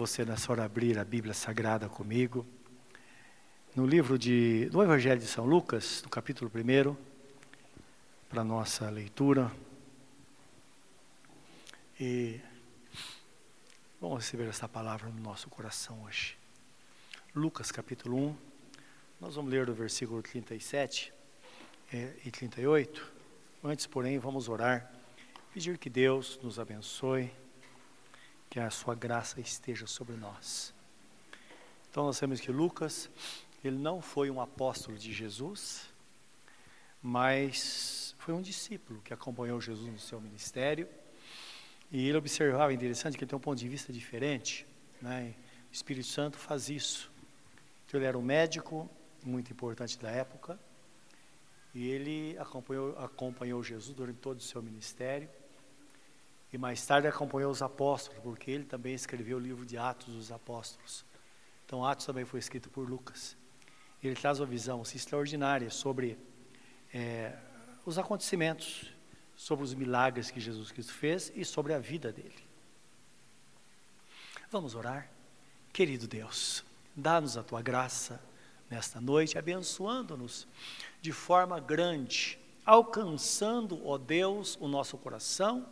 Você nessa hora abrir a Bíblia Sagrada comigo. No livro de, do Evangelho de São Lucas, no capítulo 1, para nossa leitura. E vamos receber essa palavra no nosso coração hoje. Lucas capítulo 1, nós vamos ler do versículo 37 é, e 38. Antes, porém, vamos orar, pedir que Deus nos abençoe que a sua graça esteja sobre nós. Então nós sabemos que Lucas, ele não foi um apóstolo de Jesus, mas foi um discípulo que acompanhou Jesus no seu ministério. E ele observava, interessante, que ele tem um ponto de vista diferente. Né? O Espírito Santo faz isso. Então ele era um médico muito importante da época. E ele acompanhou, acompanhou Jesus durante todo o seu ministério. E mais tarde acompanhou os apóstolos, porque ele também escreveu o livro de Atos dos Apóstolos. Então, Atos também foi escrito por Lucas. Ele traz uma visão assim, extraordinária sobre é, os acontecimentos, sobre os milagres que Jesus Cristo fez e sobre a vida dele. Vamos orar? Querido Deus, dá-nos a tua graça nesta noite, abençoando-nos de forma grande, alcançando, ó Deus, o nosso coração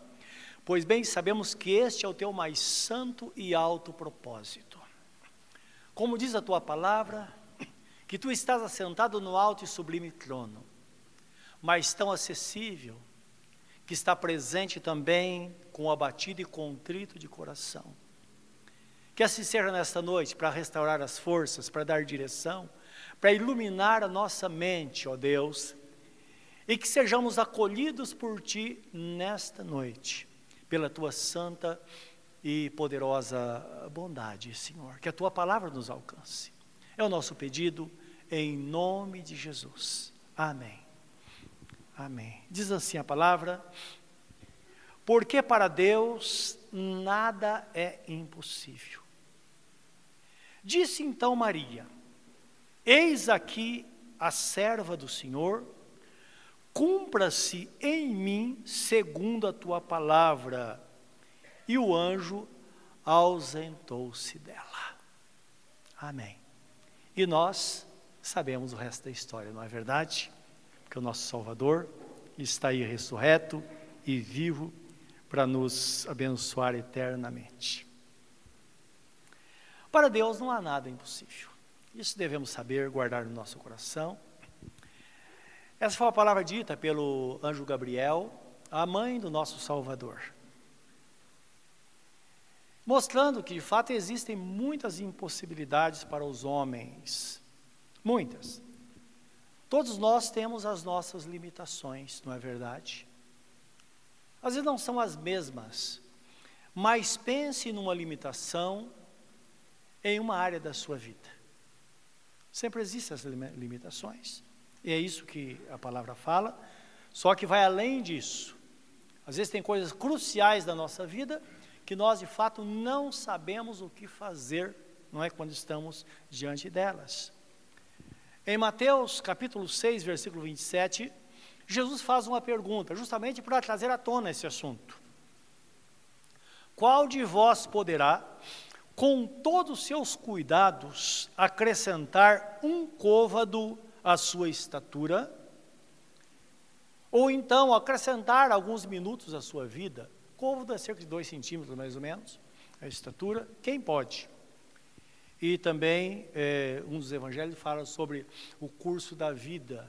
Pois bem, sabemos que este é o teu mais santo e alto propósito. Como diz a tua palavra, que tu estás assentado no alto e sublime trono, mas tão acessível, que está presente também com o abatido e contrito de coração. Que assim seja nesta noite, para restaurar as forças, para dar direção, para iluminar a nossa mente, ó Deus, e que sejamos acolhidos por Ti nesta noite pela tua santa e poderosa bondade, Senhor. Que a tua palavra nos alcance. É o nosso pedido em nome de Jesus. Amém. Amém. Diz assim a palavra: Porque para Deus nada é impossível. Disse então Maria: Eis aqui a serva do Senhor cumpra-se em mim segundo a tua palavra. E o anjo ausentou-se dela. Amém. E nós sabemos o resto da história, não é verdade? Porque o nosso Salvador está aí ressurreto e vivo para nos abençoar eternamente. Para Deus não há nada impossível. Isso devemos saber, guardar no nosso coração essa foi a palavra dita pelo anjo Gabriel, a mãe do nosso Salvador. Mostrando que de fato existem muitas impossibilidades para os homens. Muitas. Todos nós temos as nossas limitações, não é verdade? Às vezes não são as mesmas, mas pense numa limitação em uma área da sua vida. Sempre existem as limitações. E é isso que a palavra fala, só que vai além disso. Às vezes tem coisas cruciais da nossa vida que nós de fato não sabemos o que fazer, não é quando estamos diante delas. Em Mateus capítulo 6, versículo 27, Jesus faz uma pergunta, justamente para trazer à tona esse assunto. Qual de vós poderá, com todos os seus cuidados, acrescentar um côvado a sua estatura, ou então acrescentar alguns minutos à sua vida, côvado é cerca de dois centímetros mais ou menos, a estatura, quem pode? E também é, um dos evangelhos fala sobre o curso da vida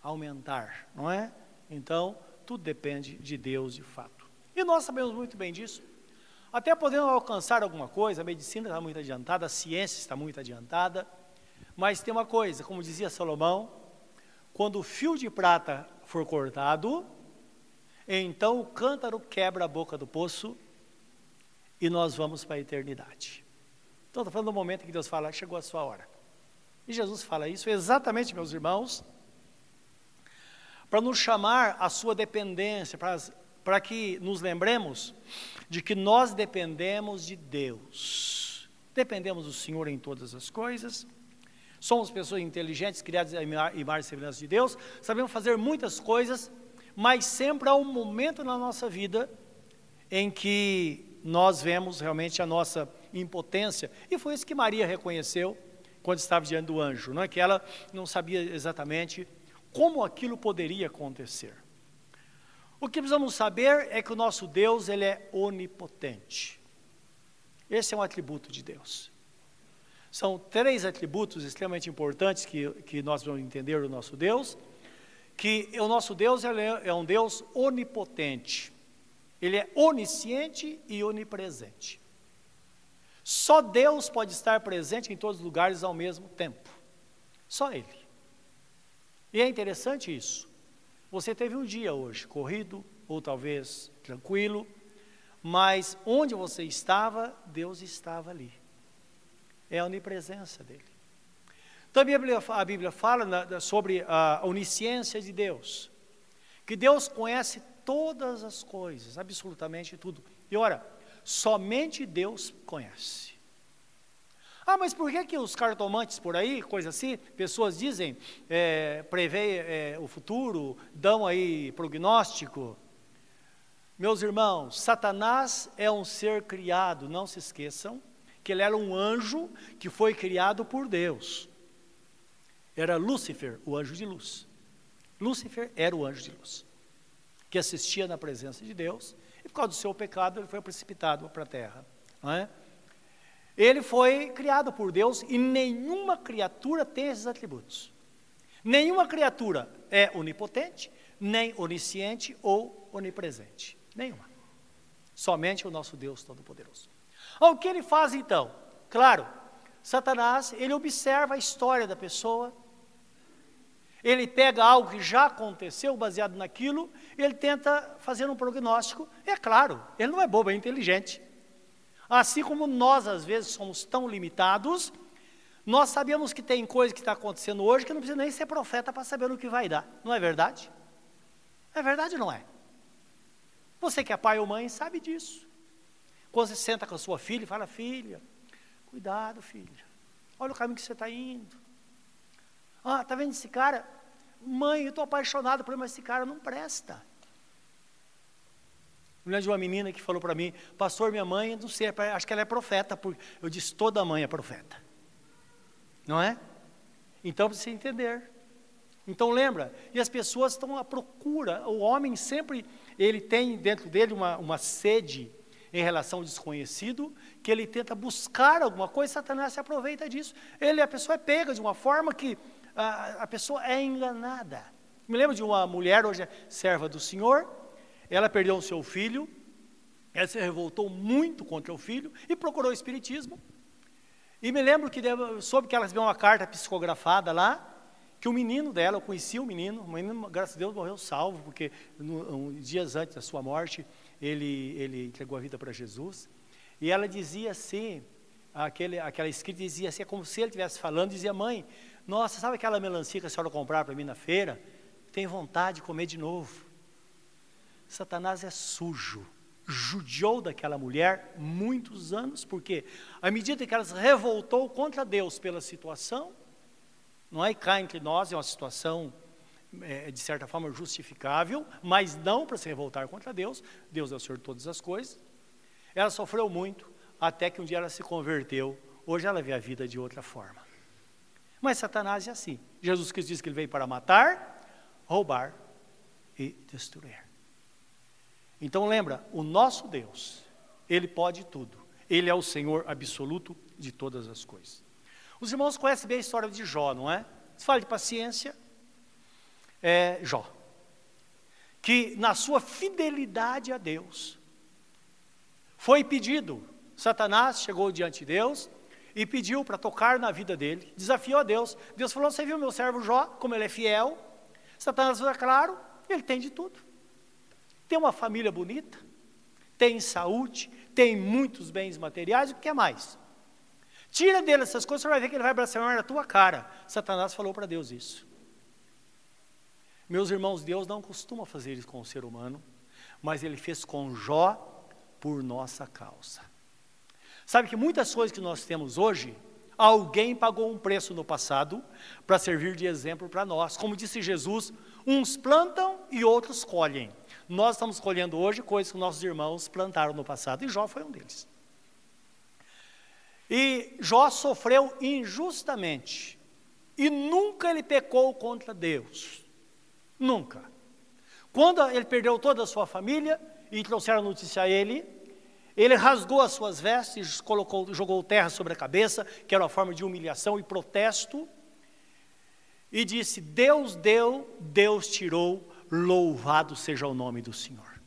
aumentar, não é? Então, tudo depende de Deus de fato. E nós sabemos muito bem disso. Até podemos alcançar alguma coisa, a medicina está muito adiantada, a ciência está muito adiantada, mas tem uma coisa, como dizia Salomão, quando o fio de prata for cortado, então o cântaro quebra a boca do poço e nós vamos para a eternidade. Então, estou falando do momento que Deus fala, chegou a sua hora. E Jesus fala isso exatamente, meus irmãos, para nos chamar à sua dependência, para, para que nos lembremos de que nós dependemos de Deus. Dependemos do Senhor em todas as coisas Somos pessoas inteligentes, criadas em imagem e semelhança de Deus, sabemos fazer muitas coisas, mas sempre há um momento na nossa vida em que nós vemos realmente a nossa impotência. E foi isso que Maria reconheceu quando estava diante do anjo, não é que ela não sabia exatamente como aquilo poderia acontecer. O que precisamos saber é que o nosso Deus, ele é onipotente. Esse é um atributo de Deus. São três atributos extremamente importantes que, que nós vamos entender do nosso Deus, que o nosso Deus é, é um Deus onipotente. Ele é onisciente e onipresente. Só Deus pode estar presente em todos os lugares ao mesmo tempo. Só Ele. E é interessante isso. Você teve um dia hoje corrido, ou talvez tranquilo, mas onde você estava, Deus estava ali. É a onipresença dele. Também a Bíblia, a Bíblia fala sobre a onisciência de Deus, que Deus conhece todas as coisas, absolutamente tudo. E ora, somente Deus conhece. Ah, mas por que, que os cartomantes por aí, coisa assim, pessoas dizem, é, prevê é, o futuro, dão aí prognóstico? Meus irmãos, Satanás é um ser criado, não se esqueçam, que ele era um anjo que foi criado por Deus. Era Lúcifer, o anjo de luz. Lúcifer era o anjo de luz, que assistia na presença de Deus e por causa do seu pecado ele foi precipitado para a terra. É? Ele foi criado por Deus e nenhuma criatura tem esses atributos. Nenhuma criatura é onipotente, nem onisciente ou onipresente. Nenhuma. Somente o nosso Deus Todo-Poderoso. O que ele faz então? Claro, Satanás, ele observa a história da pessoa, ele pega algo que já aconteceu, baseado naquilo, ele tenta fazer um prognóstico. É claro, ele não é bobo, é inteligente. Assim como nós, às vezes, somos tão limitados, nós sabemos que tem coisa que está acontecendo hoje que não precisa nem ser profeta para saber o que vai dar. Não é verdade? É verdade ou não é? Você que é pai ou mãe sabe disso. Quando você senta com a sua filha fala, filha, cuidado, filha. Olha o caminho que você está indo. Ah, tá vendo esse cara? Mãe, eu estou apaixonado por ele, mas esse cara não presta. Eu lembro de uma menina que falou para mim, pastor, minha mãe, não sei, acho que ela é profeta. Porque eu disse, toda mãe é profeta. Não é? Então precisa entender. Então lembra, e as pessoas estão à procura, o homem sempre, ele tem dentro dele uma, uma sede em relação ao desconhecido, que ele tenta buscar alguma coisa, Satanás se aproveita disso. Ele, a pessoa é pega de uma forma que a, a pessoa é enganada. Me lembro de uma mulher, hoje é serva do Senhor, ela perdeu o seu filho, ela se revoltou muito contra o filho e procurou o Espiritismo. E me lembro que soube que ela recebeu uma carta psicografada lá, que o menino dela, eu conheci o menino, o menino, graças a Deus, morreu salvo, porque no, um, dias antes da sua morte, ele, ele entregou a vida para Jesus. E ela dizia assim, aquele, aquela escrita dizia assim, é como se ele estivesse falando, dizia, mãe, nossa, sabe aquela melancia que a senhora comprar para mim na feira? Tem vontade de comer de novo. Satanás é sujo, judiou daquela mulher muitos anos, porque à medida que ela se revoltou contra Deus pela situação, não é cá entre nós, é uma situação é, de certa forma justificável, mas não para se revoltar contra Deus, Deus é o Senhor de todas as coisas. Ela sofreu muito, até que um dia ela se converteu, hoje ela vê a vida de outra forma. Mas Satanás é assim. Jesus Cristo diz que ele veio para matar, roubar e destruir. Então lembra, o nosso Deus, ele pode tudo. Ele é o Senhor absoluto de todas as coisas. Os irmãos conhecem bem a história de Jó, não é? Se fala de paciência, é Jó. Que na sua fidelidade a Deus, foi pedido, Satanás chegou diante de Deus e pediu para tocar na vida dele, desafiou a Deus. Deus falou: Você viu meu servo Jó, como ele é fiel? Satanás falou: é Claro, ele tem de tudo. Tem uma família bonita, tem saúde, tem muitos bens materiais, o que é mais? Tira dele essas coisas, você vai ver que ele vai blasfemar na tua cara. Satanás falou para Deus isso. Meus irmãos, Deus não costuma fazer isso com o ser humano, mas ele fez com Jó por nossa causa. Sabe que muitas coisas que nós temos hoje, alguém pagou um preço no passado para servir de exemplo para nós. Como disse Jesus, uns plantam e outros colhem. Nós estamos colhendo hoje coisas que nossos irmãos plantaram no passado, e Jó foi um deles. E Jó sofreu injustamente, e nunca ele pecou contra Deus. Nunca. Quando ele perdeu toda a sua família e trouxeram notícia a ele, ele rasgou as suas vestes, colocou, jogou terra sobre a cabeça, que era uma forma de humilhação e protesto, e disse: Deus deu, Deus tirou, louvado seja o nome do Senhor.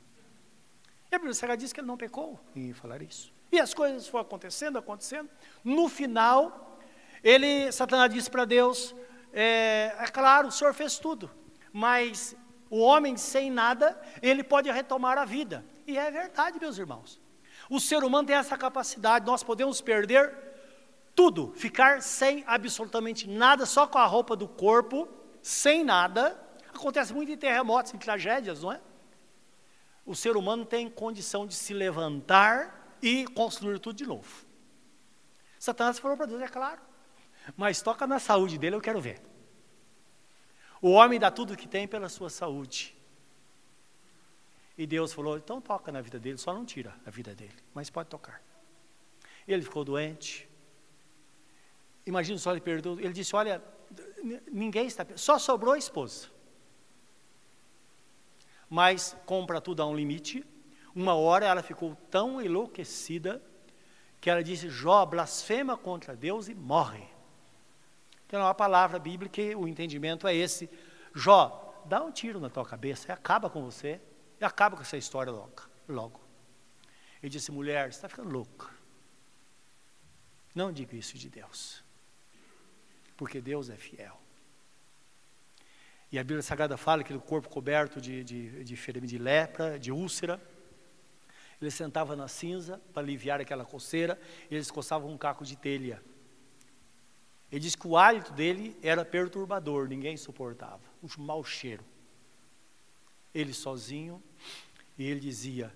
E a Bíblia diz que ele não pecou em falar isso. E as coisas foram acontecendo, acontecendo. No final, ele, Satanás disse para Deus: é, é claro, o Senhor fez tudo, mas o homem sem nada, ele pode retomar a vida. E é verdade, meus irmãos. O ser humano tem essa capacidade, nós podemos perder tudo, ficar sem absolutamente nada, só com a roupa do corpo, sem nada. Acontece muito em terremotos, em tragédias, não é? O ser humano tem condição de se levantar e construir tudo de novo. Satanás falou para Deus, é claro, mas toca na saúde dele, eu quero ver. O homem dá tudo que tem pela sua saúde. E Deus falou: então toca na vida dele, só não tira a vida dele, mas pode tocar. Ele ficou doente. Imagina só ele perdoou. Ele disse: Olha, ninguém está. Só sobrou a esposa. Mas compra tudo a um limite. Uma hora ela ficou tão enlouquecida que ela disse: Jó blasfema contra Deus e morre. Então, é uma palavra bíblica, o entendimento é esse. Jó, dá um tiro na tua cabeça e acaba com você. E acaba com essa história logo. logo. Ele disse, mulher, você está ficando louca. Não diga isso de Deus. Porque Deus é fiel. E a Bíblia Sagrada fala que o corpo coberto de, de, de, de lepra, de úlcera, ele sentava na cinza para aliviar aquela coceira, e eles coçavam um caco de telha. Ele diz que o hálito dele era perturbador, ninguém suportava, um mau cheiro ele sozinho, e ele dizia: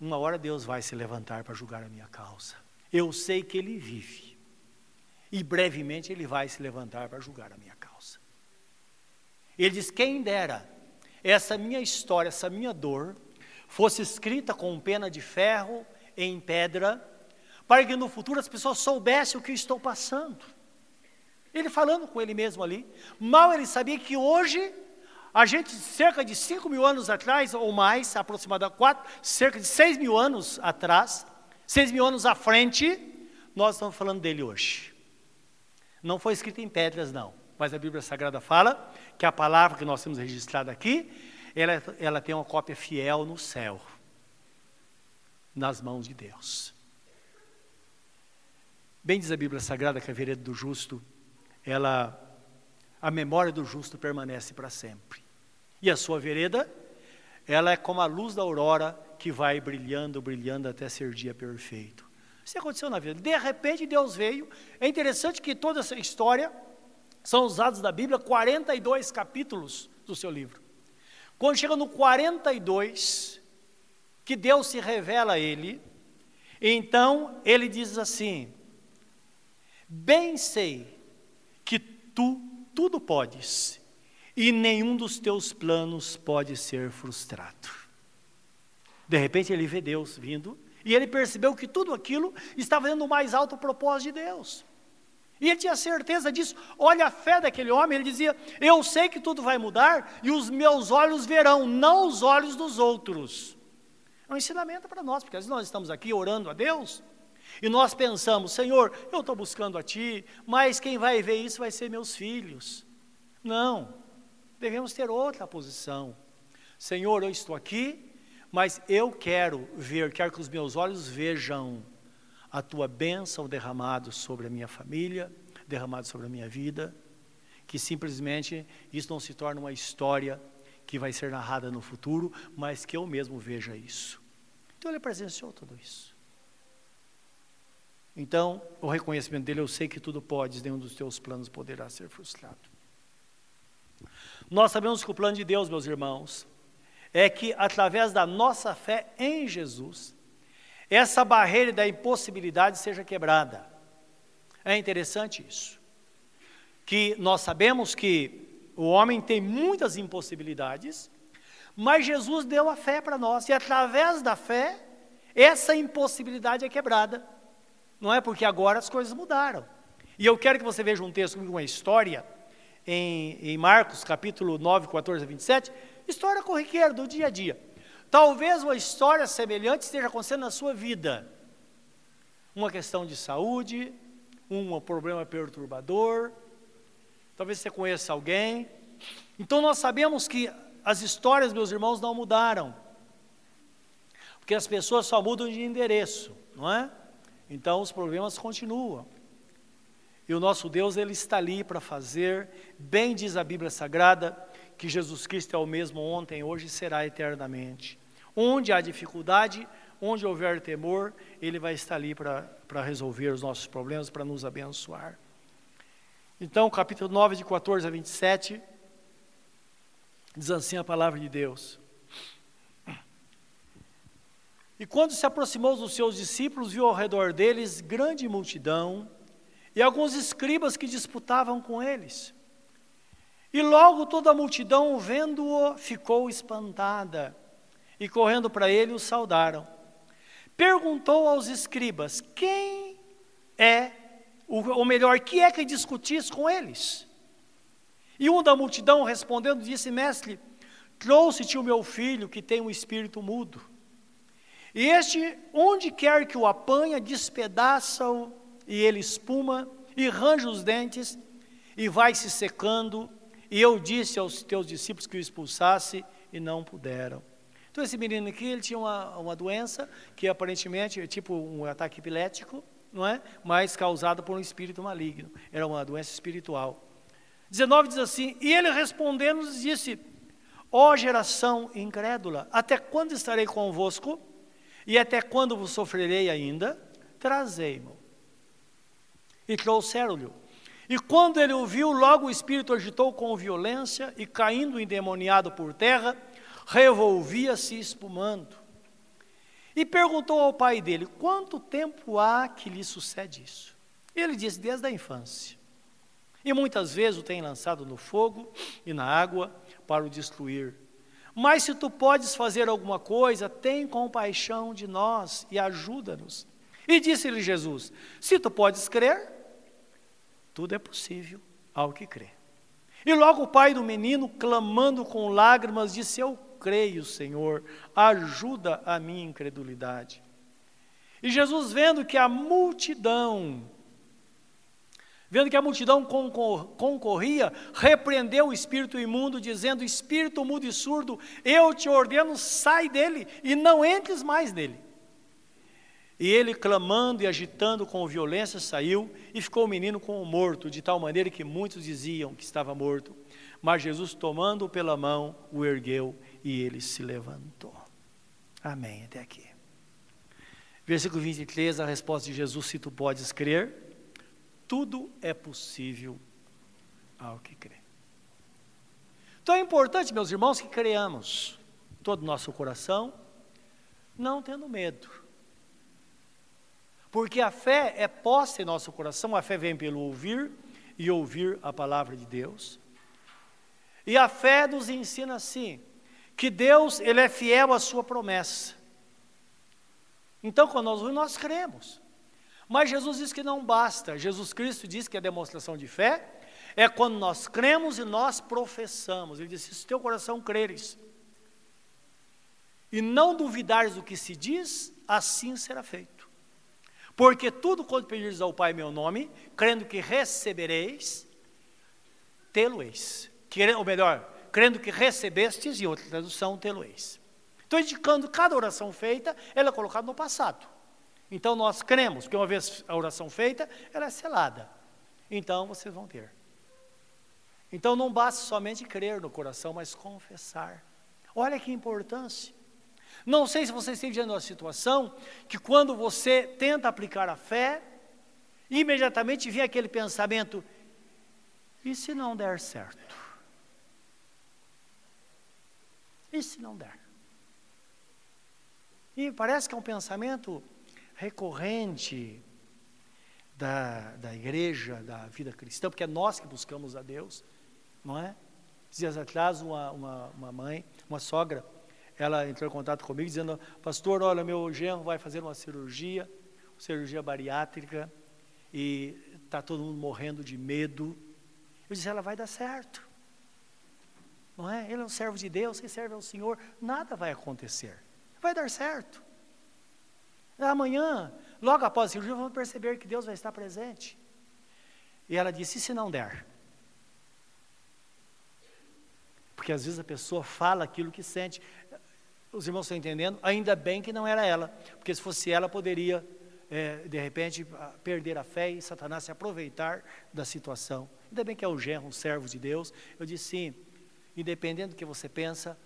Uma hora Deus vai se levantar para julgar a minha causa. Eu sei que ele vive, e brevemente ele vai se levantar para julgar a minha causa. Ele diz: Quem dera essa minha história, essa minha dor, fosse escrita com pena de ferro em pedra, para que no futuro as pessoas soubessem o que eu estou passando. Ele falando com ele mesmo ali, mal ele sabia que hoje a gente, cerca de 5 mil anos atrás, ou mais, aproximadamente 4, cerca de 6 mil anos atrás, 6 mil anos à frente, nós estamos falando dele hoje. Não foi escrito em pedras, não. Mas a Bíblia Sagrada fala que a palavra que nós temos registrada aqui, ela, ela tem uma cópia fiel no céu, nas mãos de Deus. Bem diz a Bíblia Sagrada que a vereda do justo, ela a memória do justo permanece para sempre. E a sua vereda, ela é como a luz da aurora que vai brilhando, brilhando até ser dia perfeito. Isso aconteceu na vida. De repente Deus veio. É interessante que toda essa história são usados da Bíblia 42 capítulos do seu livro. Quando chega no 42, que Deus se revela a ele, então ele diz assim: Bem sei que tu tudo podes, e nenhum dos teus planos pode ser frustrado. De repente ele vê Deus vindo, e ele percebeu que tudo aquilo estava dando o mais alto propósito de Deus. E ele tinha certeza disso. Olha a fé daquele homem, ele dizia: Eu sei que tudo vai mudar e os meus olhos verão, não os olhos dos outros. É um ensinamento para nós, porque às vezes nós estamos aqui orando a Deus e nós pensamos, Senhor, eu estou buscando a Ti, mas quem vai ver isso vai ser meus filhos. Não, devemos ter outra posição. Senhor, eu estou aqui, mas eu quero ver, quero que os meus olhos vejam a Tua bênção derramado sobre a minha família, derramado sobre a minha vida, que simplesmente isso não se torne uma história que vai ser narrada no futuro, mas que eu mesmo veja isso. Então ele presenciou tudo isso. Então, o reconhecimento dele, eu sei que tudo pode, nenhum dos teus planos poderá ser frustrado. Nós sabemos que o plano de Deus, meus irmãos, é que através da nossa fé em Jesus, essa barreira da impossibilidade seja quebrada. É interessante isso. Que nós sabemos que o homem tem muitas impossibilidades, Mas Jesus deu a fé para nós, e através da fé, essa impossibilidade é quebrada. Não é porque agora as coisas mudaram. E eu quero que você veja um texto, uma história, em, em Marcos, capítulo 9, 14 a 27, história corriqueira do dia a dia. Talvez uma história semelhante esteja acontecendo na sua vida. Uma questão de saúde, um problema perturbador, talvez você conheça alguém. Então nós sabemos que as histórias, meus irmãos, não mudaram. Porque as pessoas só mudam de endereço, não é? Então os problemas continuam. E o nosso Deus, Ele está ali para fazer, bem diz a Bíblia Sagrada, que Jesus Cristo é o mesmo ontem, hoje e será eternamente. Onde há dificuldade, onde houver temor, Ele vai estar ali para resolver os nossos problemas, para nos abençoar. Então, capítulo 9, de 14 a 27, diz assim a palavra de Deus. E quando se aproximou dos seus discípulos, viu ao redor deles grande multidão e alguns escribas que disputavam com eles. E logo toda a multidão, vendo-o, ficou espantada e correndo para ele o saudaram. Perguntou aos escribas: Quem é, ou melhor, que é que discutis com eles? E um da multidão respondendo disse: Mestre, trouxe-te o meu filho que tem um espírito mudo. E este, onde quer que o apanha, despedaça-o e ele espuma e range os dentes e vai se secando. E eu disse aos teus discípulos que o expulsasse e não puderam. Então esse menino aqui, ele tinha uma, uma doença que aparentemente é tipo um ataque epilético, não é? Mas causado por um espírito maligno. Era uma doença espiritual. 19 diz assim: E ele respondendo disse: Ó oh, geração incrédula, até quando estarei convosco? E até quando vos sofrerei ainda? Trazei-mo. E trouxeram-lhe. E quando ele o viu, logo o espírito agitou com violência e, caindo endemoniado por terra, revolvia-se espumando. E perguntou ao pai dele: Quanto tempo há que lhe sucede isso? Ele disse: Desde a infância. E muitas vezes o tem lançado no fogo e na água para o destruir. Mas se tu podes fazer alguma coisa, tem compaixão de nós e ajuda-nos. E disse-lhe Jesus: Se tu podes crer, tudo é possível ao que crê. E logo o pai do menino, clamando com lágrimas, disse: Eu creio, Senhor, ajuda a minha incredulidade. E Jesus, vendo que a multidão Vendo que a multidão concorria, repreendeu o espírito imundo, dizendo: Espírito mudo e surdo, eu te ordeno, sai dele e não entres mais nele. E ele, clamando e agitando com violência, saiu e ficou o menino como morto, de tal maneira que muitos diziam que estava morto. Mas Jesus, tomando-o pela mão, o ergueu e ele se levantou. Amém. Até aqui. Versículo 23, a resposta de Jesus: Se tu podes crer tudo é possível ao que crê. Então é importante, meus irmãos, que creamos todo o nosso coração, não tendo medo. Porque a fé é posta em nosso coração, a fé vem pelo ouvir e ouvir a palavra de Deus. E a fé nos ensina assim, que Deus, ele é fiel à sua promessa. Então, quando nós nós cremos. Mas Jesus diz que não basta. Jesus Cristo diz que a demonstração de fé é quando nós cremos e nós professamos. Ele disse: se teu coração creres e não duvidares do que se diz, assim será feito. Porque tudo quanto pedires ao Pai em meu nome, crendo que recebereis, tê-lo-eis. Ou melhor, crendo que recebestes, em outra tradução, tê-lo-eis. Então, indicando cada oração feita, ela é colocada no passado. Então nós cremos, que uma vez a oração feita, ela é selada. Então vocês vão ter. Então não basta somente crer no coração, mas confessar. Olha que importância. Não sei se você esteve diante uma situação que quando você tenta aplicar a fé, imediatamente vem aquele pensamento: e se não der certo? E se não der? E parece que é um pensamento recorrente da, da igreja, da vida cristã, porque é nós que buscamos a Deus, não é? Dias atrás, uma, uma, uma mãe, uma sogra, ela entrou em contato comigo dizendo, pastor, olha, meu genro vai fazer uma cirurgia, cirurgia bariátrica, e está todo mundo morrendo de medo. Eu disse, ela vai dar certo. Não é? Ele é um servo de Deus, ele serve ao Senhor, nada vai acontecer. Vai dar certo. Amanhã, logo após a cirurgia, vamos perceber que Deus vai estar presente. E ela disse: e se não der? Porque às vezes a pessoa fala aquilo que sente. Os irmãos estão entendendo? Ainda bem que não era ela, porque se fosse ela, poderia, é, de repente, perder a fé e Satanás se aproveitar da situação. Ainda bem que é o genro, um servo de Deus. Eu disse sim, independente do que você pensa,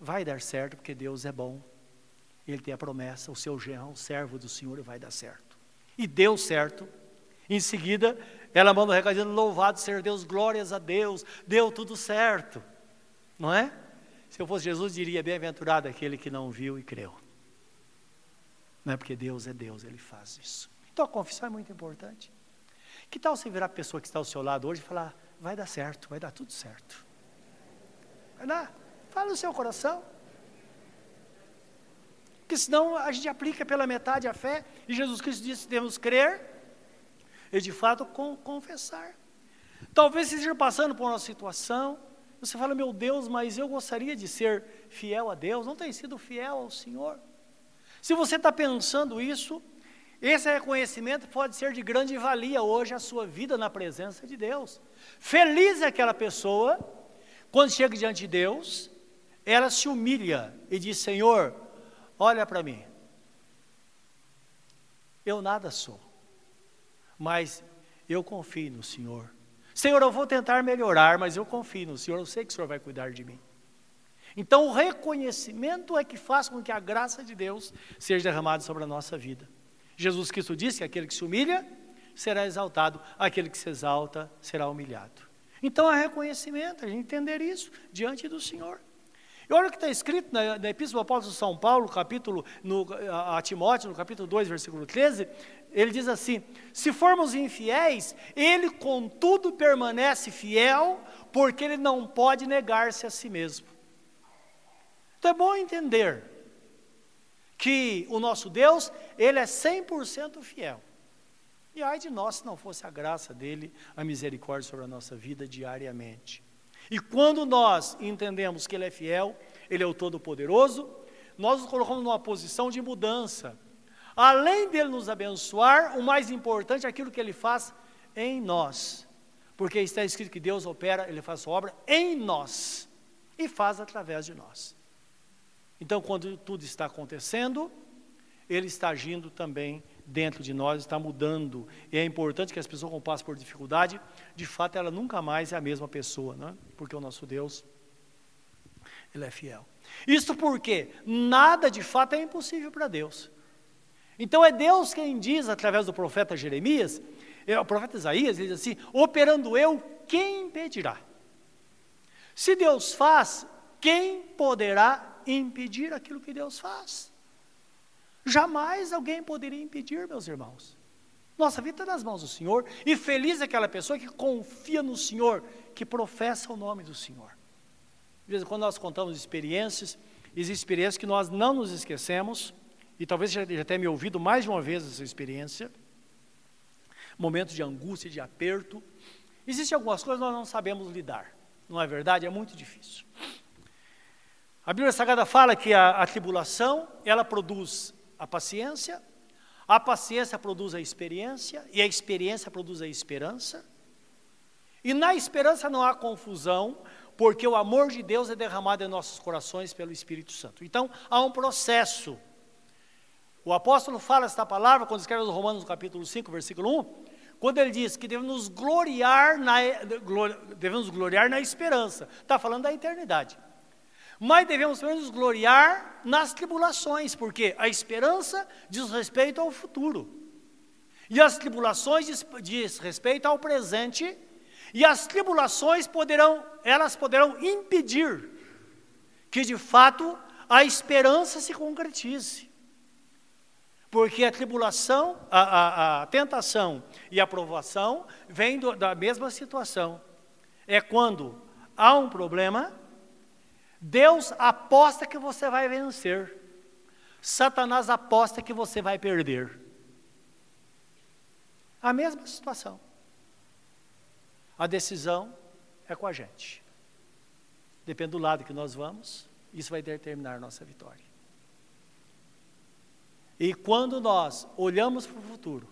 vai dar certo, porque Deus é bom. Ele tem a promessa, o seu genro, um servo do Senhor, vai dar certo. E deu certo. Em seguida, ela manda um recado dizendo: Louvado seja Deus, glórias a Deus, deu tudo certo. Não é? Se eu fosse Jesus, diria: Bem-aventurado aquele que não viu e creu. Não é porque Deus é Deus, ele faz isso. Então a confissão é muito importante. Que tal você virar a pessoa que está ao seu lado hoje e falar: Vai dar certo, vai dar tudo certo. Vai dar. Fala no seu coração. Porque senão a gente aplica pela metade a fé, e Jesus Cristo disse: devemos crer e de fato com, confessar. Talvez você esteja passando por uma situação, você fala, meu Deus, mas eu gostaria de ser fiel a Deus, não tem sido fiel ao Senhor. Se você está pensando isso, esse reconhecimento pode ser de grande valia hoje a sua vida na presença de Deus. Feliz é aquela pessoa, quando chega diante de Deus, ela se humilha e diz: Senhor, olha para mim, eu nada sou mas eu confio no Senhor. Senhor, eu vou tentar melhorar, mas eu confio no Senhor, eu sei que o Senhor vai cuidar de mim. Então, o reconhecimento é que faz com que a graça de Deus seja derramada sobre a nossa vida. Jesus Cristo disse que aquele que se humilha será exaltado, aquele que se exalta será humilhado. Então, é reconhecimento, a gente entender isso diante do Senhor. E olha o que está escrito na, na Epístola do Apóstolo São Paulo, capítulo, no, a, a Timóteo, no capítulo 2, versículo 13, ele diz assim: se formos infiéis, ele contudo permanece fiel, porque ele não pode negar-se a si mesmo. Então é bom entender que o nosso Deus, ele é 100% fiel. E ai de nós se não fosse a graça dele, a misericórdia sobre a nossa vida diariamente. E quando nós entendemos que Ele é fiel, Ele é o Todo-Poderoso, nós nos colocamos numa posição de mudança. Além dele nos abençoar, o mais importante é aquilo que Ele faz em nós. Porque está escrito que Deus opera, Ele faz sua obra em nós e faz através de nós. Então, quando tudo está acontecendo, Ele está agindo também dentro de nós, está mudando. E é importante que as pessoas que passam por dificuldade, de fato, ela nunca mais é a mesma pessoa, né? porque o nosso Deus, Ele é fiel. Isso porque nada de fato é impossível para Deus. Então é Deus quem diz, através do profeta Jeremias, é, o profeta Isaías, ele diz assim: operando eu, quem impedirá? Se Deus faz, quem poderá impedir aquilo que Deus faz? Jamais alguém poderia impedir, meus irmãos. Nossa vida está nas mãos do Senhor, e feliz é aquela pessoa que confia no Senhor, que professa o nome do Senhor. De vez em quando nós contamos experiências, existem experiências que nós não nos esquecemos, e talvez já, já tenha me ouvido mais de uma vez essa experiência, momentos de angústia, de aperto. Existem algumas coisas que nós não sabemos lidar, não é verdade? É muito difícil. A Bíblia Sagrada fala que a, a tribulação, ela produz a paciência, a paciência produz a experiência, e a experiência produz a esperança. E na esperança não há confusão, porque o amor de Deus é derramado em nossos corações pelo Espírito Santo. Então, há um processo. O apóstolo fala esta palavra quando escreve os Romanos no capítulo 5, versículo 1, quando ele diz que devemos gloriar na, devemos gloriar na esperança. Está falando da eternidade. Mas devemos também nos gloriar nas tribulações, porque a esperança diz respeito ao futuro. E as tribulações diz, diz respeito ao presente, e as tribulações poderão, elas poderão impedir que de fato a esperança se concretize. Porque a tribulação, a, a, a tentação e a provação vêm da mesma situação. É quando há um problema, Deus aposta que você vai vencer. Satanás aposta que você vai perder. A mesma situação. A decisão é com a gente. Depende do lado que nós vamos, isso vai determinar a nossa vitória. E quando nós olhamos para o futuro,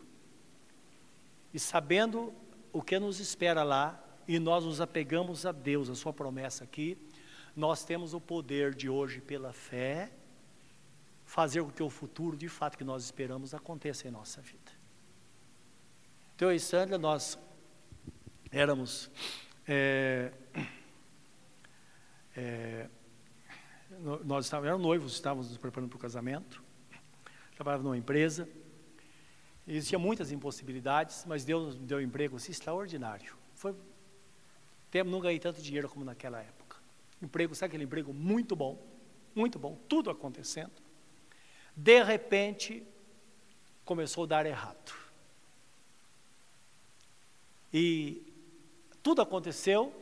e sabendo o que nos espera lá, e nós nos apegamos a Deus, a Sua promessa aqui, nós temos o poder de hoje, pela fé, fazer com que o futuro, de fato, que nós esperamos, aconteça em nossa vida. Então, eu e Sandra, nós éramos. É, é, nós estávamos, eram noivos, estávamos nos preparando para o casamento, trabalhava numa empresa, existiam muitas impossibilidades, mas Deus nos deu um emprego assim, extraordinário. Foi, não ganhei tanto dinheiro como naquela época. Emprego, sabe aquele emprego muito bom, muito bom, tudo acontecendo. De repente, começou a dar errado. E tudo aconteceu,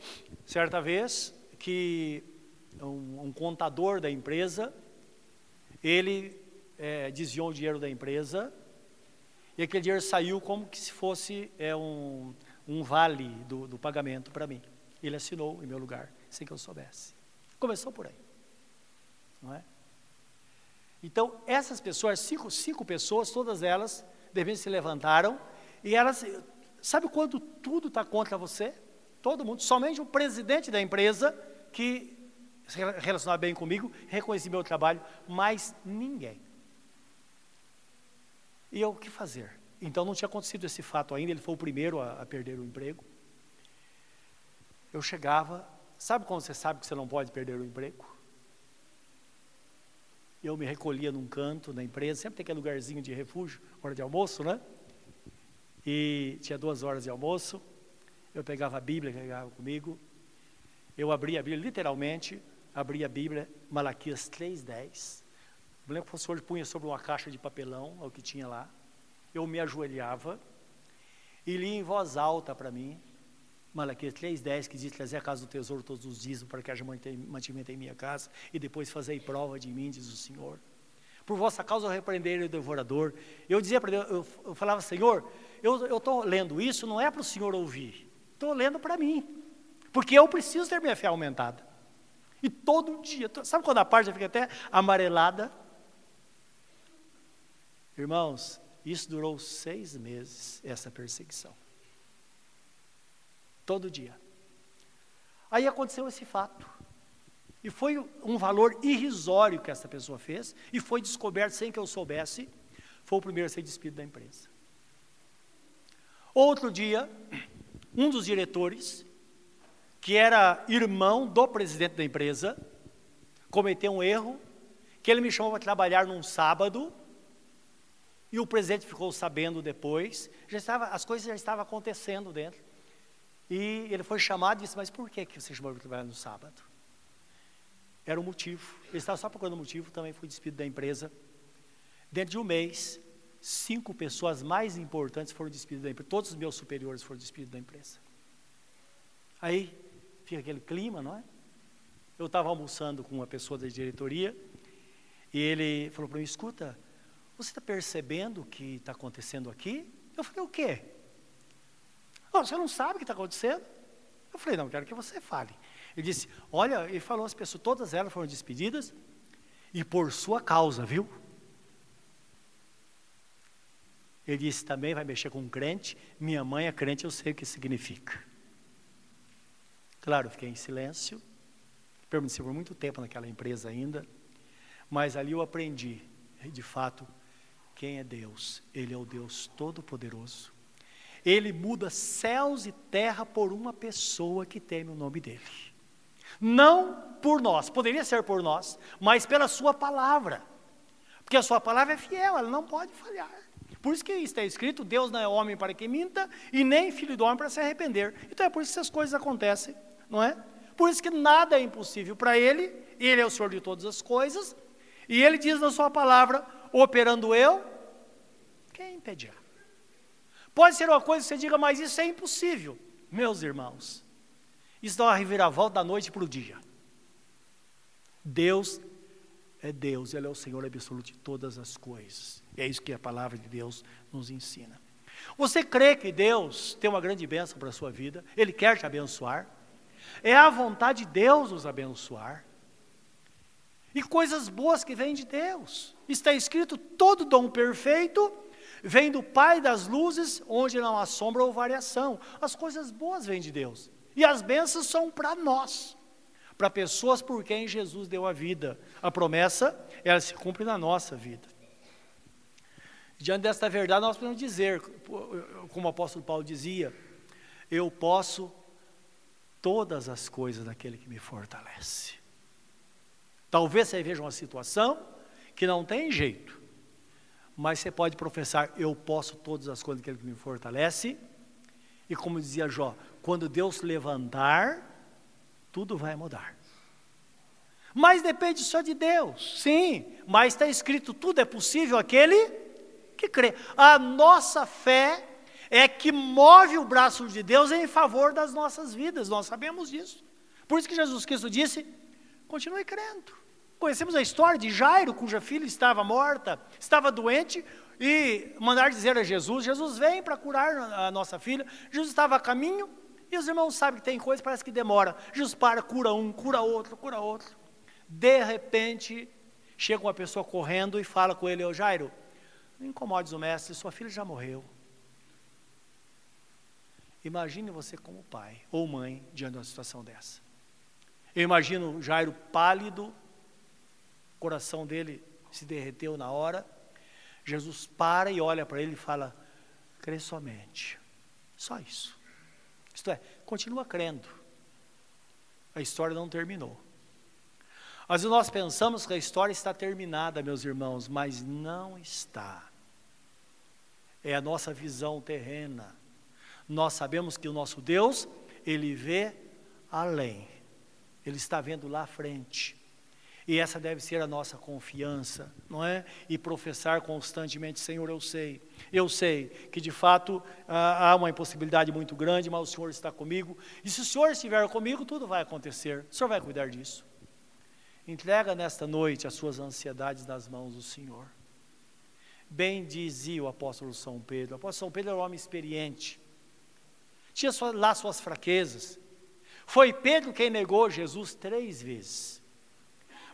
certa vez, que um, um contador da empresa, ele é, desviou o dinheiro da empresa, e aquele dinheiro saiu como que se fosse é, um, um vale do, do pagamento para mim. Ele assinou em meu lugar, sem que eu soubesse. Começou por aí. Não é? Então, essas pessoas, cinco, cinco pessoas, todas elas, de repente se levantaram, e elas, sabe quando tudo está contra você? Todo mundo, somente o presidente da empresa, que se relacionava bem comigo, reconhecia meu trabalho, mas ninguém. E eu, o que fazer? Então não tinha acontecido esse fato ainda, ele foi o primeiro a, a perder o emprego. Eu chegava, sabe quando você sabe que você não pode perder o emprego? Eu me recolhia num canto na empresa, sempre tem aquele lugarzinho de refúgio, hora de almoço, né? E tinha duas horas de almoço. Eu pegava a Bíblia, pegava comigo. Eu abria a Bíblia, literalmente, abria a Bíblia, Malaquias 3,10. Eu lembro que o professor punha sobre uma caixa de papelão, o que tinha lá. Eu me ajoelhava e lia em voz alta para mim, Malaquias 3,10, que diz trazer a casa do tesouro todos os dias, para que haja mantimento em minha casa, e depois fazer prova de mim, diz o Senhor. Por vossa causa eu repreenderei o devorador. Eu dizia para Deus, eu, eu falava, Senhor, eu estou lendo isso, não é para o Senhor ouvir, estou lendo para mim, porque eu preciso ter minha fé aumentada. E todo dia, sabe quando a página fica até amarelada? Irmãos, isso durou seis meses, essa perseguição. Todo dia. Aí aconteceu esse fato. E foi um valor irrisório que essa pessoa fez, e foi descoberto sem que eu soubesse. Foi o primeiro a ser despedido da empresa. Outro dia, um dos diretores, que era irmão do presidente da empresa, cometeu um erro, que ele me chamou para trabalhar num sábado, e o presidente ficou sabendo depois, já estava, as coisas já estavam acontecendo dentro. E ele foi chamado e disse, mas por que, que você chamou para trabalhar no sábado? Era o motivo. Ele estava só procurando motivo, também foi despedido da empresa. Dentro de um mês, cinco pessoas mais importantes foram despedidas da empresa. Todos os meus superiores foram despedidos da empresa. Aí fica aquele clima, não é? Eu estava almoçando com uma pessoa da diretoria e ele falou para mim: escuta, você está percebendo o que está acontecendo aqui? Eu falei: o quê? Oh, você não sabe o que está acontecendo? Eu falei, não, quero que você fale. Ele disse, olha, ele falou as pessoas, todas elas foram despedidas, e por sua causa, viu? Ele disse, também vai mexer com um crente, minha mãe é crente, eu sei o que significa. Claro, fiquei em silêncio, permaneci por muito tempo naquela empresa ainda, mas ali eu aprendi, de fato, quem é Deus. Ele é o Deus Todo-Poderoso, ele muda céus e terra por uma pessoa que teme o nome dele. Não por nós, poderia ser por nós, mas pela sua palavra. Porque a sua palavra é fiel, ela não pode falhar. Por isso que está escrito: Deus não é homem para que minta, e nem filho do homem para se arrepender. Então é por isso que essas coisas acontecem, não é? Por isso que nada é impossível para Ele, Ele é o Senhor de todas as coisas, e Ele diz na Sua palavra: operando eu, quem impedirá? Pode ser uma coisa que você diga, mas isso é impossível. Meus irmãos, Isso dá uma reviravolta da noite para o dia. Deus é Deus, Ele é o Senhor absoluto de todas as coisas. É isso que a palavra de Deus nos ensina. Você crê que Deus tem uma grande bênção para a sua vida? Ele quer te abençoar? É a vontade de Deus nos abençoar. E coisas boas que vêm de Deus. Está escrito: todo dom perfeito vem do Pai das luzes, onde não há sombra ou variação. As coisas boas vêm de Deus. E as bênçãos são para nós, para pessoas por quem Jesus deu a vida. A promessa, ela se cumpre na nossa vida. Diante desta verdade, nós podemos dizer, como o apóstolo Paulo dizia, eu posso todas as coisas daquele que me fortalece. Talvez você veja uma situação que não tem jeito, mas você pode professar: Eu posso todas as coisas que me fortalece. E como dizia Jó, quando Deus levantar, tudo vai mudar. Mas depende só de Deus, sim, mas está escrito: tudo é possível aquele que crê. A nossa fé é que move o braço de Deus em favor das nossas vidas, nós sabemos disso. Por isso que Jesus Cristo disse: continue crendo. Conhecemos a história de Jairo, cuja filha estava morta, estava doente, e mandar dizer a Jesus: Jesus vem para curar a nossa filha. Jesus estava a caminho, e os irmãos sabem que tem coisa, parece que demora. Jesus para, cura um, cura outro, cura outro. De repente, chega uma pessoa correndo e fala com ele: Ô Jairo, não incomodes o mestre, sua filha já morreu. Imagine você como pai ou mãe diante de uma situação dessa. Eu imagino Jairo pálido, coração dele se derreteu na hora. Jesus para e olha para ele e fala: crê somente. Só isso. Isto é, continua crendo. A história não terminou. Às vezes nós pensamos que a história está terminada, meus irmãos, mas não está. É a nossa visão terrena. Nós sabemos que o nosso Deus, ele vê além. Ele está vendo lá à frente. E essa deve ser a nossa confiança, não é? E professar constantemente: Senhor, eu sei, eu sei que de fato há uma impossibilidade muito grande, mas o Senhor está comigo. E se o Senhor estiver comigo, tudo vai acontecer. O Senhor vai cuidar disso. Entrega nesta noite as suas ansiedades nas mãos do Senhor. Bem dizia o apóstolo São Pedro. O apóstolo São Pedro era um homem experiente. Tinha lá suas fraquezas. Foi Pedro quem negou Jesus três vezes.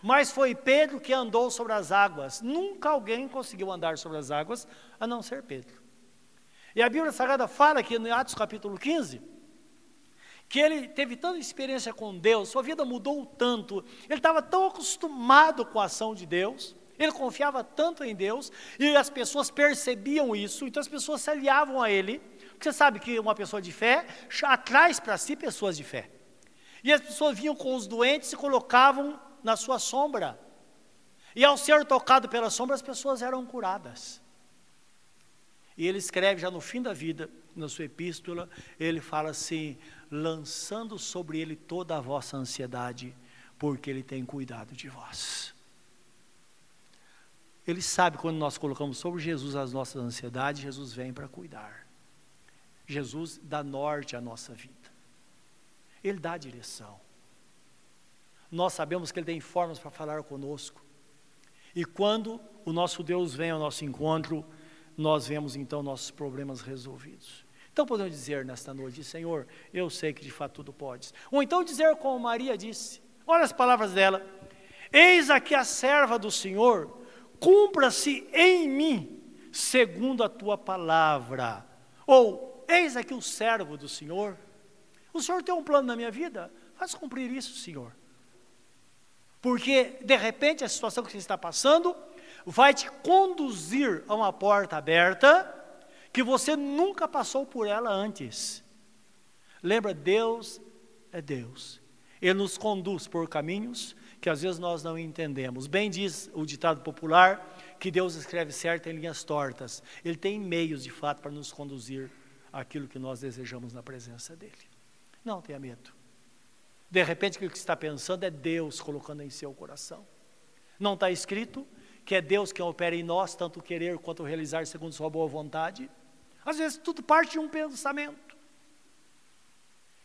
Mas foi Pedro que andou sobre as águas. Nunca alguém conseguiu andar sobre as águas, a não ser Pedro. E a Bíblia Sagrada fala aqui no Atos capítulo 15, que ele teve tanta experiência com Deus, sua vida mudou tanto, ele estava tão acostumado com a ação de Deus, ele confiava tanto em Deus, e as pessoas percebiam isso, então as pessoas se aliavam a ele, porque você sabe que uma pessoa de fé atrai para si pessoas de fé. E as pessoas vinham com os doentes e colocavam na sua sombra. E ao ser tocado pela sombra, as pessoas eram curadas. E ele escreve já no fim da vida, na sua epístola, ele fala assim: lançando sobre ele toda a vossa ansiedade, porque ele tem cuidado de vós. Ele sabe quando nós colocamos sobre Jesus as nossas ansiedades, Jesus vem para cuidar. Jesus dá norte à nossa vida. Ele dá direção. Nós sabemos que Ele tem formas para falar conosco. E quando o nosso Deus vem ao nosso encontro, nós vemos então nossos problemas resolvidos. Então podemos dizer nesta noite, Senhor, eu sei que de fato tudo podes. Ou então dizer como Maria disse, olha as palavras dela: Eis aqui a serva do Senhor, cumpra-se em mim, segundo a tua palavra. Ou, eis aqui o servo do Senhor. O Senhor tem um plano na minha vida? Faz cumprir isso, Senhor. Porque, de repente, a situação que você está passando vai te conduzir a uma porta aberta que você nunca passou por ela antes. Lembra, Deus é Deus. Ele nos conduz por caminhos que às vezes nós não entendemos. Bem diz o ditado popular que Deus escreve certo em linhas tortas. Ele tem meios, de fato, para nos conduzir àquilo que nós desejamos na presença dEle. Não tenha medo. De repente, o que está pensando é Deus colocando em seu coração. Não está escrito que é Deus quem opera em nós, tanto querer quanto realizar segundo Sua boa vontade? Às vezes, tudo parte de um pensamento.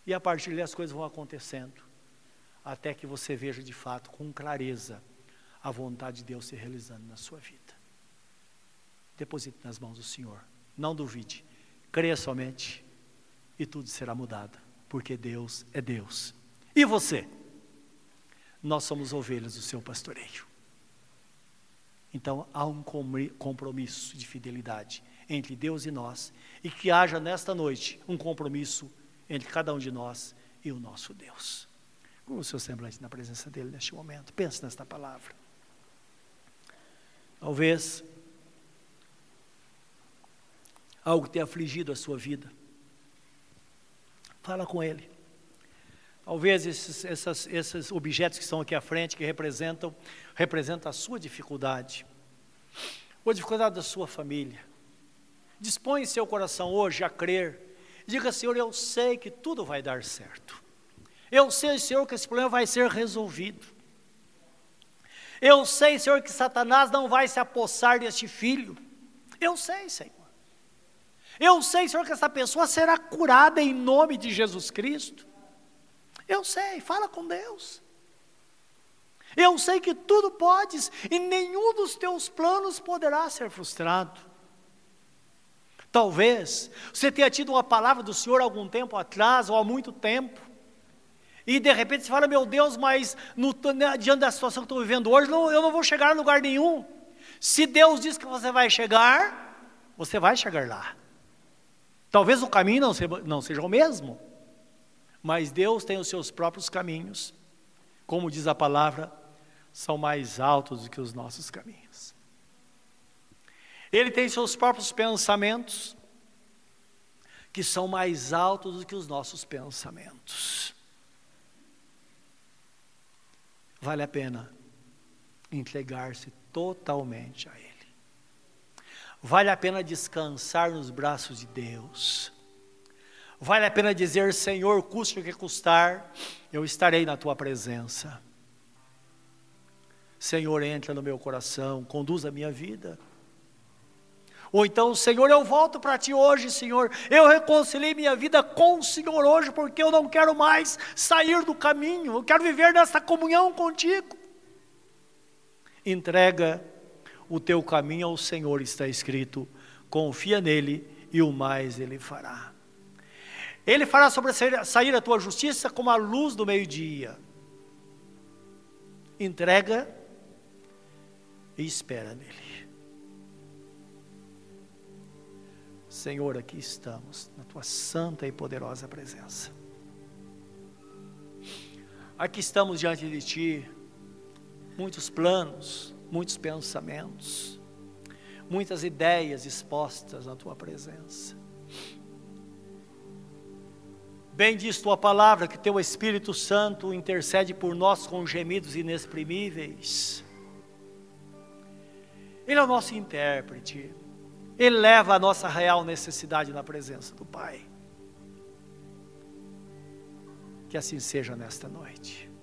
E a partir dali as coisas vão acontecendo, até que você veja de fato, com clareza, a vontade de Deus se realizando na sua vida. Deposite nas mãos do Senhor. Não duvide. Creia somente e tudo será mudado, porque Deus é Deus. E você? Nós somos ovelhas do seu pastoreio. Então há um compromisso de fidelidade entre Deus e nós, e que haja nesta noite um compromisso entre cada um de nós e o nosso Deus. Com o seu semblante na presença dele neste momento, pense nesta palavra. Talvez algo tenha afligido a sua vida. Fala com ele. Talvez esses, essas, esses objetos que estão aqui à frente, que representam, representam a sua dificuldade, ou a dificuldade da sua família. Dispõe seu coração hoje a crer. Diga, Senhor, eu sei que tudo vai dar certo. Eu sei, Senhor, que esse problema vai ser resolvido. Eu sei, Senhor, que Satanás não vai se apossar deste filho. Eu sei, Senhor. Eu sei, Senhor, que essa pessoa será curada em nome de Jesus Cristo. Eu sei, fala com Deus. Eu sei que tudo podes e nenhum dos teus planos poderá ser frustrado. Talvez você tenha tido uma palavra do Senhor algum tempo atrás ou há muito tempo, e de repente você fala: Meu Deus, mas no, diante da situação que estou vivendo hoje, não, eu não vou chegar a lugar nenhum. Se Deus diz que você vai chegar, você vai chegar lá. Talvez o caminho não seja, não seja o mesmo, mas Deus tem os seus próprios caminhos, como diz a palavra, são mais altos do que os nossos caminhos. Ele tem seus próprios pensamentos, que são mais altos do que os nossos pensamentos. Vale a pena entregar-se totalmente a Ele. Vale a pena descansar nos braços de Deus. Vale a pena dizer: Senhor, custe o que custar, eu estarei na tua presença. Senhor, entra no meu coração, conduz a minha vida. Ou então, Senhor, eu volto para ti hoje, Senhor. Eu reconciliei minha vida com o Senhor hoje, porque eu não quero mais sair do caminho, eu quero viver nessa comunhão contigo. Entrega o teu caminho ao Senhor, está escrito. Confia nele e o mais ele fará. Ele fará sair a tua justiça como a luz do meio-dia. Entrega e espera nele. Senhor, aqui estamos, na tua santa e poderosa presença. Aqui estamos diante de ti, muitos planos, muitos pensamentos, muitas ideias expostas na tua presença. Bem diz tua palavra que teu Espírito Santo intercede por nós com gemidos inexprimíveis. Ele é o nosso intérprete. Ele leva a nossa real necessidade na presença do Pai. Que assim seja nesta noite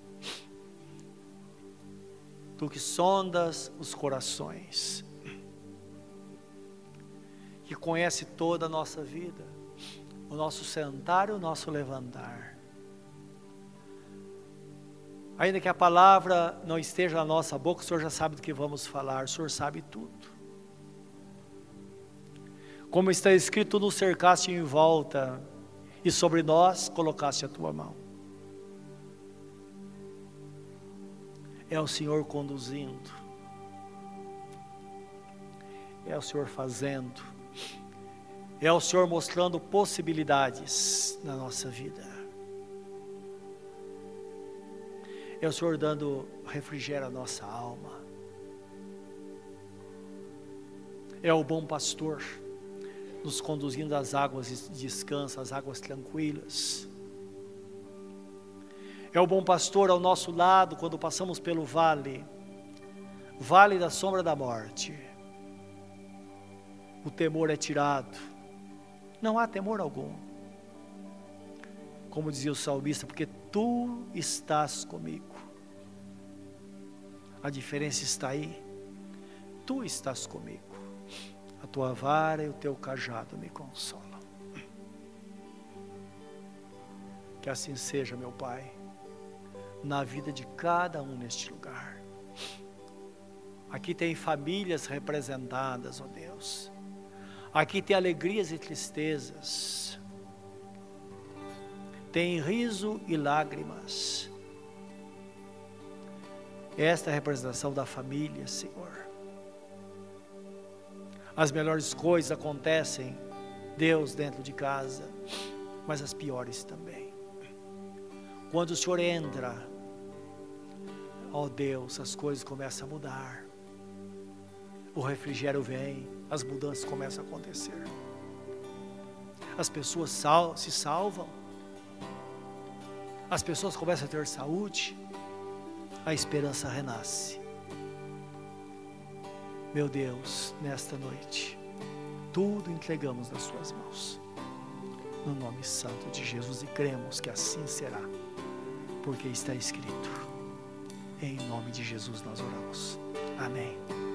tu que sondas os corações, que conhece toda a nossa vida, o nosso sentar e o nosso levantar. Ainda que a palavra não esteja na nossa boca, o Senhor já sabe do que vamos falar, o Senhor sabe tudo. Como está escrito, nos cercaste em volta, e sobre nós colocaste a tua mão. é o Senhor conduzindo, é o Senhor fazendo, é o Senhor mostrando possibilidades na nossa vida, é o Senhor dando refrigério à nossa alma, é o bom pastor nos conduzindo às águas de descanso, às águas tranquilas. É o bom pastor ao nosso lado quando passamos pelo vale, vale da sombra da morte. O temor é tirado, não há temor algum. Como dizia o salmista, porque tu estás comigo. A diferença está aí. Tu estás comigo. A tua vara e o teu cajado me consolam. Que assim seja, meu Pai, na vida de cada um neste lugar. Aqui tem famílias representadas, ó Deus. Aqui tem alegrias e tristezas. Tem riso e lágrimas. Esta é a representação da família, Senhor. As melhores coisas acontecem, Deus, dentro de casa, mas as piores também. Quando o Senhor entra, ó Deus, as coisas começam a mudar. O refrigério vem, as mudanças começam a acontecer. As pessoas sal se salvam, as pessoas começam a ter saúde, a esperança renasce. Meu Deus, nesta noite, tudo entregamos nas Suas mãos. No nome santo de Jesus e cremos que assim será, porque está escrito. Em nome de Jesus nós oramos. Amém.